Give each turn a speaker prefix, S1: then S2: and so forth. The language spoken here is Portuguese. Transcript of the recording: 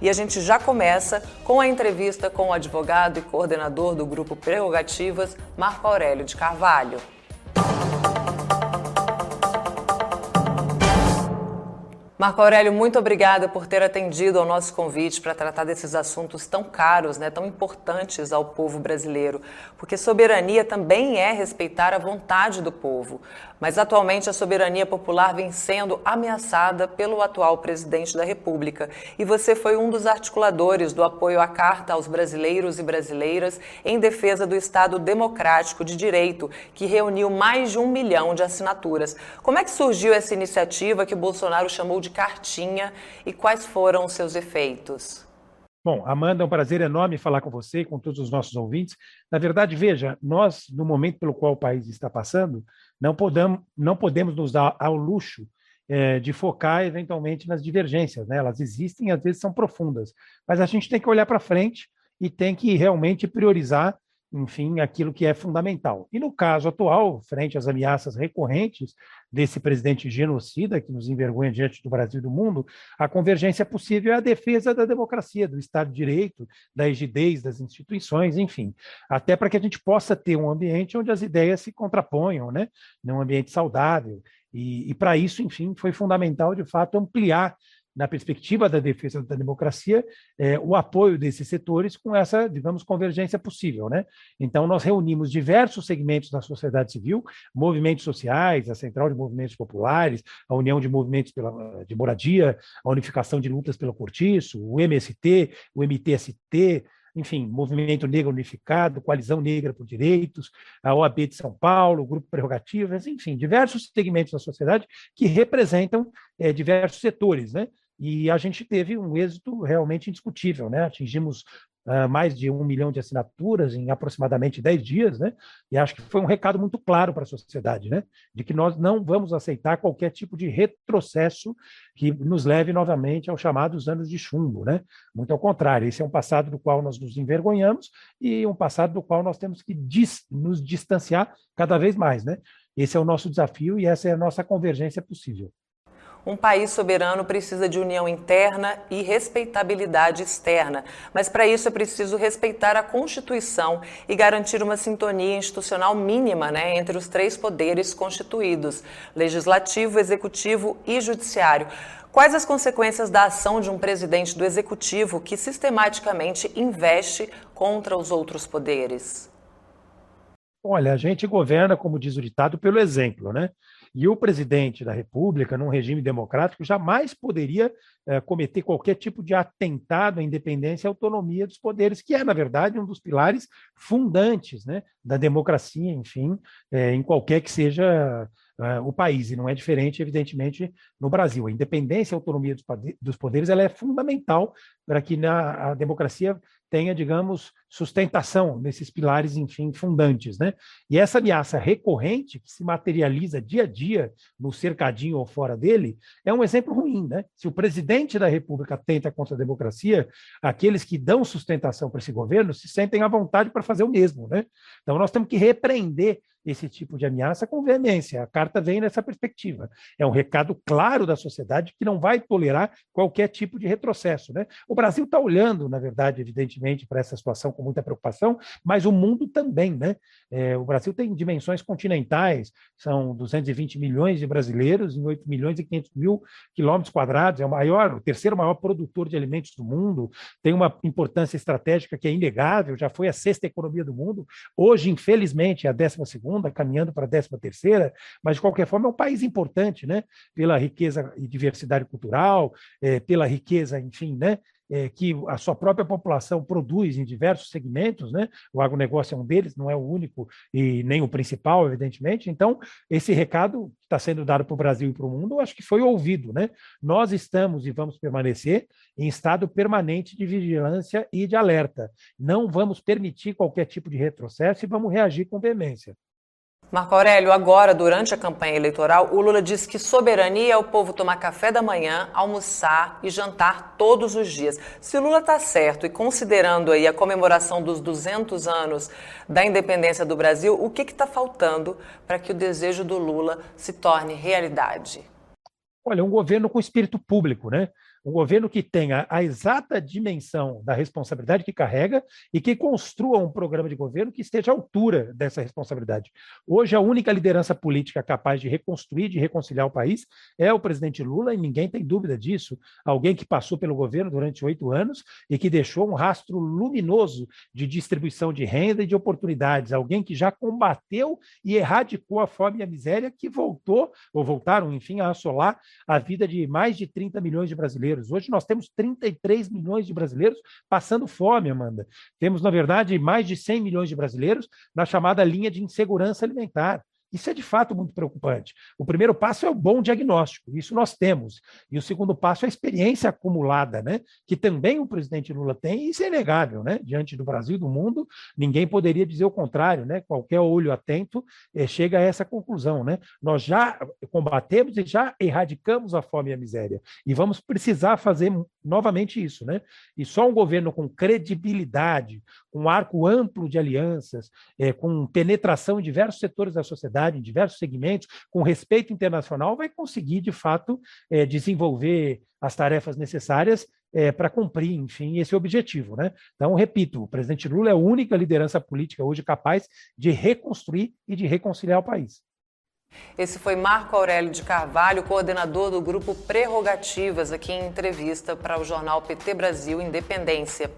S1: E a gente já começa com a entrevista com o advogado e coordenador do grupo Prerrogativas, Marco Aurélio de Carvalho. Marco Aurélio, muito obrigada por ter atendido ao nosso convite para tratar desses assuntos tão caros, né, tão importantes ao povo brasileiro. Porque soberania também é respeitar a vontade do povo. Mas atualmente a soberania popular vem sendo ameaçada pelo atual presidente da República. E você foi um dos articuladores do apoio à Carta aos brasileiros e brasileiras em defesa do Estado Democrático de Direito, que reuniu mais de um milhão de assinaturas. Como é que surgiu essa iniciativa que Bolsonaro chamou de de cartinha e quais foram os seus efeitos?
S2: Bom, Amanda, é um prazer enorme falar com você e com todos os nossos ouvintes. Na verdade, veja, nós, no momento pelo qual o país está passando, não podemos, não podemos nos dar ao luxo é, de focar eventualmente nas divergências. Né? Elas existem às vezes são profundas, mas a gente tem que olhar para frente e tem que realmente priorizar enfim, aquilo que é fundamental. E no caso atual, frente às ameaças recorrentes desse presidente genocida que nos envergonha diante do Brasil e do mundo, a convergência possível é a defesa da democracia, do Estado de Direito, da rigidez das instituições, enfim, até para que a gente possa ter um ambiente onde as ideias se contraponham, né, num ambiente saudável. E, e para isso, enfim, foi fundamental, de fato, ampliar na perspectiva da defesa da democracia, é, o apoio desses setores com essa, digamos, convergência possível. Né? Então, nós reunimos diversos segmentos da sociedade civil, movimentos sociais, a Central de Movimentos Populares, a União de Movimentos pela, de Moradia, a Unificação de Lutas pelo Cortiço, o MST, o MTST, enfim, Movimento Negro Unificado, Coalizão Negra por Direitos, a OAB de São Paulo, Grupo Prerrogativas, enfim, diversos segmentos da sociedade que representam é, diversos setores, né? E a gente teve um êxito realmente indiscutível, né? Atingimos uh, mais de um milhão de assinaturas em aproximadamente dez dias, né? E acho que foi um recado muito claro para a sociedade, né? De que nós não vamos aceitar qualquer tipo de retrocesso que nos leve novamente aos chamados anos de chumbo, né? Muito ao contrário, esse é um passado do qual nós nos envergonhamos e um passado do qual nós temos que dis nos distanciar cada vez mais, né? Esse é o nosso desafio e essa é a nossa convergência possível.
S1: Um país soberano precisa de união interna e respeitabilidade externa, mas para isso é preciso respeitar a Constituição e garantir uma sintonia institucional mínima né, entre os três poderes constituídos: legislativo, executivo e judiciário. Quais as consequências da ação de um presidente do executivo que sistematicamente investe contra os outros poderes?
S2: Olha, a gente governa, como diz o ditado, pelo exemplo, né? E o presidente da República, num regime democrático, jamais poderia eh, cometer qualquer tipo de atentado à independência e autonomia dos poderes, que é, na verdade, um dos pilares fundantes né, da democracia, enfim, eh, em qualquer que seja uh, o país, e não é diferente, evidentemente, no Brasil. A independência e a autonomia dos poderes ela é fundamental para que na, a democracia tenha, digamos, sustentação nesses pilares, enfim, fundantes. Né? E essa ameaça recorrente, que se materializa dia a dia no cercadinho ou fora dele, é um exemplo ruim. Né? Se o presidente da República tenta contra a democracia, aqueles que dão sustentação para esse governo se sentem à vontade para fazer o mesmo. Né? Então, nós temos que repreender esse tipo de ameaça com veemência. A carta vem nessa perspectiva. É um recado claro da sociedade que não vai tolerar qualquer tipo de retrocesso. Né? O Brasil está olhando, na verdade, evidentemente, para essa situação com muita preocupação, mas o mundo também. Né? É, o Brasil tem dimensões continentais, são 220 milhões de brasileiros em 8 milhões e 500 mil quilômetros quadrados, é o maior, o terceiro maior produtor de alimentos do mundo, tem uma importância estratégica que é inegável, já foi a sexta economia do mundo, hoje, infelizmente, é a décima segunda segunda, caminhando para a décima terceira, mas de qualquer forma é um país importante, né? Pela riqueza e diversidade cultural, é, pela riqueza, enfim, né? É, que a sua própria população produz em diversos segmentos, né? O agronegócio é um deles, não é o único e nem o principal, evidentemente. Então, esse recado que está sendo dado para o Brasil e para o mundo, acho que foi ouvido, né? Nós estamos e vamos permanecer em estado permanente de vigilância e de alerta. Não vamos permitir qualquer tipo de retrocesso e vamos reagir com veemência.
S1: Marco Aurélio, agora, durante a campanha eleitoral, o Lula disse que soberania é o povo tomar café da manhã, almoçar e jantar todos os dias. Se Lula está certo e considerando aí a comemoração dos 200 anos da independência do Brasil, o que está faltando para que o desejo do Lula se torne realidade?
S2: Olha, um governo com espírito público, né? Um governo que tenha a exata dimensão da responsabilidade que carrega e que construa um programa de governo que esteja à altura dessa responsabilidade. Hoje, a única liderança política capaz de reconstruir, de reconciliar o país é o presidente Lula, e ninguém tem dúvida disso. Alguém que passou pelo governo durante oito anos e que deixou um rastro luminoso de distribuição de renda e de oportunidades. Alguém que já combateu e erradicou a fome e a miséria, que voltou, ou voltaram, enfim, a assolar a vida de mais de 30 milhões de brasileiros. Hoje nós temos 33 milhões de brasileiros passando fome, Amanda. Temos, na verdade, mais de 100 milhões de brasileiros na chamada linha de insegurança alimentar. Isso é de fato muito preocupante. O primeiro passo é o bom diagnóstico, isso nós temos. E o segundo passo é a experiência acumulada, né? que também o presidente Lula tem, e isso é inegável. Né? Diante do Brasil e do mundo, ninguém poderia dizer o contrário. Né? Qualquer olho atento eh, chega a essa conclusão. Né? Nós já combatemos e já erradicamos a fome e a miséria. E vamos precisar fazer novamente isso. Né? E só um governo com credibilidade, com arco amplo de alianças, eh, com penetração em diversos setores da sociedade, em diversos segmentos, com respeito internacional, vai conseguir, de fato, é, desenvolver as tarefas necessárias é, para cumprir, enfim, esse objetivo. Né? Então, repito, o presidente Lula é a única liderança política hoje capaz de reconstruir e de reconciliar o país.
S1: Esse foi Marco Aurélio de Carvalho, coordenador do grupo Prerrogativas, aqui em entrevista para o jornal PT Brasil Independência.